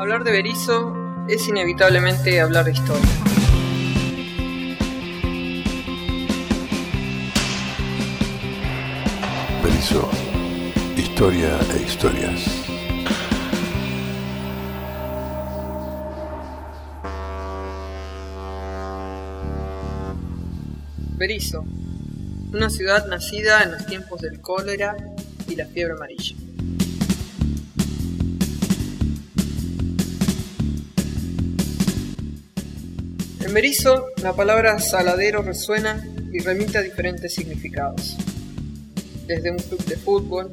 Hablar de Berizo es inevitablemente hablar de historia. Berizo, historia e historias. Berizo, una ciudad nacida en los tiempos del cólera y la fiebre amarilla. En Berizo, la palabra saladero resuena y remite a diferentes significados. Desde un club de fútbol,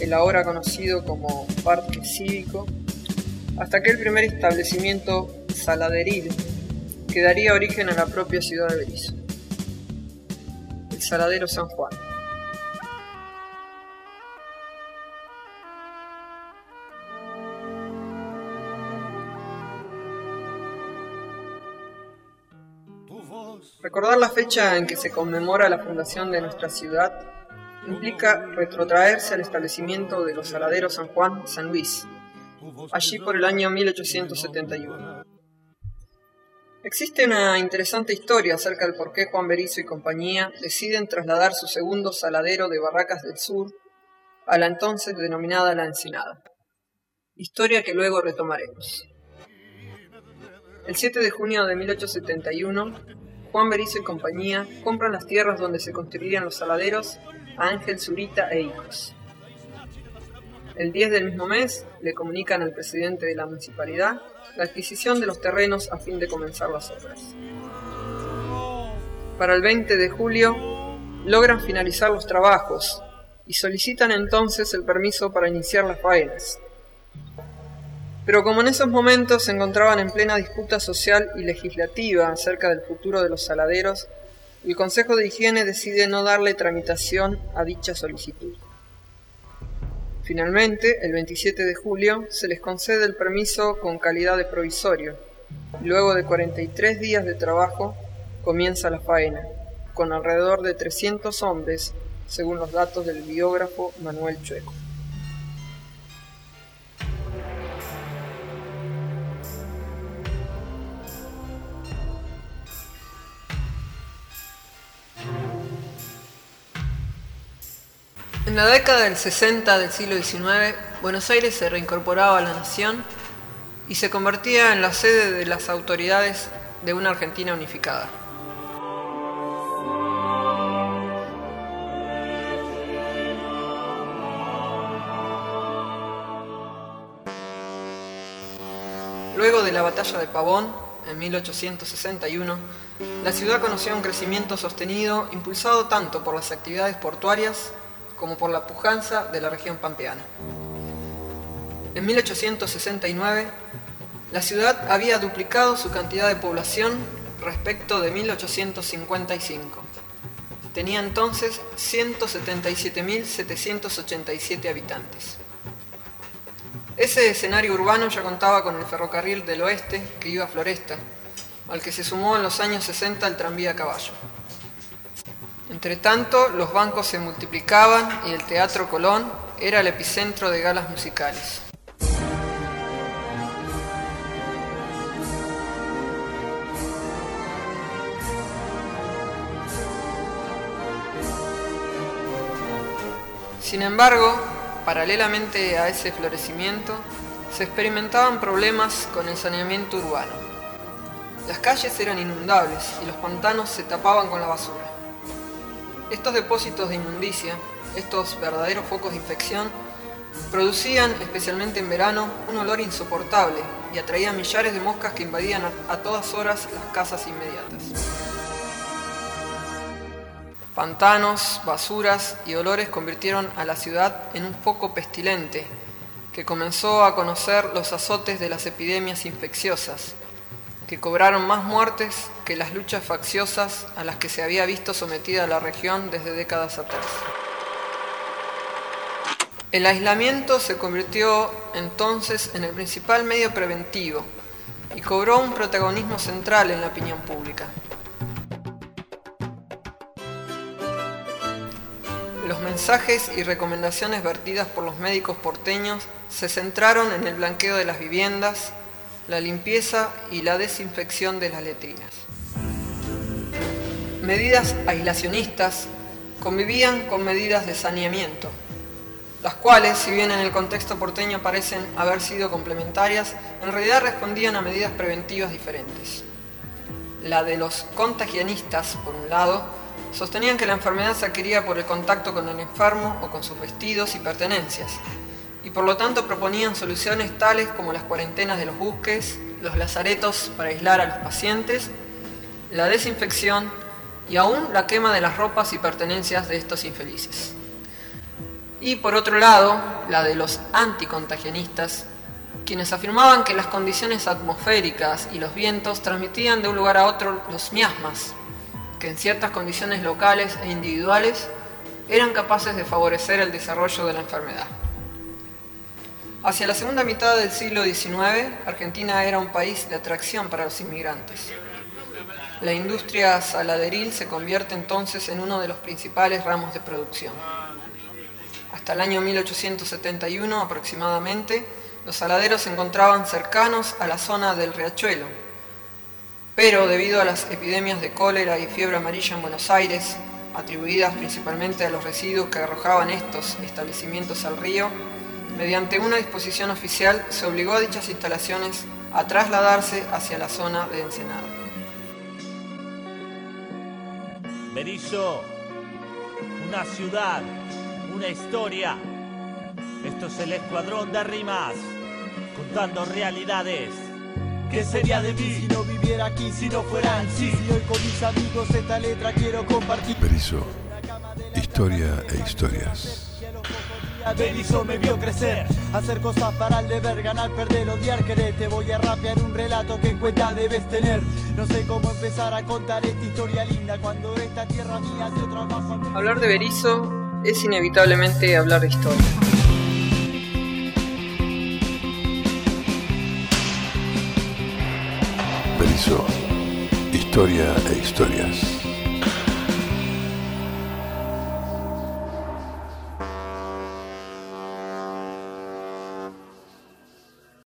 el ahora conocido como Parque Cívico, hasta aquel primer establecimiento saladeril que daría origen a la propia ciudad de Berizo, el Saladero San Juan. Recordar la fecha en que se conmemora la fundación de nuestra ciudad implica retrotraerse al establecimiento de los saladeros San Juan San Luis, allí por el año 1871. Existe una interesante historia acerca del por qué Juan Berizo y compañía deciden trasladar su segundo saladero de Barracas del Sur a la entonces denominada La Ensenada. Historia que luego retomaremos. El 7 de junio de 1871, Juan Berizo y compañía compran las tierras donde se construirían los saladeros a Ángel Zurita e hijos. El 10 del mismo mes le comunican al presidente de la municipalidad la adquisición de los terrenos a fin de comenzar las obras. Para el 20 de julio logran finalizar los trabajos y solicitan entonces el permiso para iniciar las faenas. Pero como en esos momentos se encontraban en plena disputa social y legislativa acerca del futuro de los saladeros, el Consejo de Higiene decide no darle tramitación a dicha solicitud. Finalmente, el 27 de julio, se les concede el permiso con calidad de provisorio. Luego de 43 días de trabajo, comienza la faena, con alrededor de 300 hombres, según los datos del biógrafo Manuel Chueco. En la década del 60 del siglo XIX, Buenos Aires se reincorporaba a la nación y se convertía en la sede de las autoridades de una Argentina unificada. Luego de la batalla de Pavón, en 1861, la ciudad conoció un crecimiento sostenido impulsado tanto por las actividades portuarias como por la pujanza de la región pampeana. En 1869, la ciudad había duplicado su cantidad de población respecto de 1855. Tenía entonces 177.787 habitantes. Ese escenario urbano ya contaba con el ferrocarril del oeste que iba a Floresta, al que se sumó en los años 60 el tranvía a caballo. Entre tanto, los bancos se multiplicaban y el Teatro Colón era el epicentro de galas musicales. Sin embargo, paralelamente a ese florecimiento, se experimentaban problemas con el saneamiento urbano. Las calles eran inundables y los pantanos se tapaban con la basura. Estos depósitos de inmundicia, estos verdaderos focos de infección, producían, especialmente en verano, un olor insoportable y atraían millares de moscas que invadían a, todas horas las casas inmediatas. Pantanos, basuras y olores convirtieron a la ciudad en un foco pestilente que comenzó a conocer los azotes de las epidemias infecciosas, que cobraron más muertes que las luchas facciosas a las que se había visto sometida la región desde décadas atrás. El aislamiento se convirtió entonces en el principal medio preventivo y cobró un protagonismo central en la opinión pública. Los mensajes y recomendaciones vertidas por los médicos porteños se centraron en el blanqueo de las viviendas, la limpieza y la desinfección de las letrinas. Medidas aislacionistas convivían con medidas de saneamiento, las cuales, si bien en el contexto porteño parecen haber sido complementarias, en realidad respondían a medidas preventivas diferentes. La de los contagianistas, por un lado, sostenían que la enfermedad se adquiría por el contacto con el enfermo o con sus vestidos y pertenencias, y por lo tanto proponían soluciones tales como las cuarentenas de los buques, los lazaretos para aislar a los pacientes, la desinfección y aún la quema de las ropas y pertenencias de estos infelices. Y por otro lado, la de los anticontagianistas, quienes afirmaban que las condiciones atmosféricas y los vientos transmitían de un lugar a otro los miasmas, que en ciertas condiciones locales e individuales eran capaces de favorecer el desarrollo de la enfermedad. Hacia la segunda mitad del siglo XIX, Argentina era un país de atracción para los inmigrantes. La industria saladeril se convierte entonces en uno de los principales ramos de producción. Hasta el año 1871 aproximadamente, los saladeros se encontraban cercanos a la zona del riachuelo, pero debido a las epidemias de cólera y fiebre amarilla en Buenos Aires, atribuidas principalmente a los residuos que arrojaban estos establecimientos al río, mediante una disposición oficial se obligó a dichas instalaciones a trasladarse hacia la zona de Ensenada. Berizo, una ciudad, una historia. Esto es el escuadrón de rimas, contando realidades. ¿Qué sería de mí si no viviera aquí, si no fuera en sí? Si hoy con mis amigos esta letra quiero compartir. Berizo, historia e historias. Berizo me vio crecer, hacer cosas para el deber, ganar, perder, odiar, querer. Te voy a rapear un relato que en cuenta debes tener. No sé cómo empezar a contar esta historia linda cuando esta tierra mía otra más. Hablar de Berizo es inevitablemente hablar de historia. Berizo, historia e historias.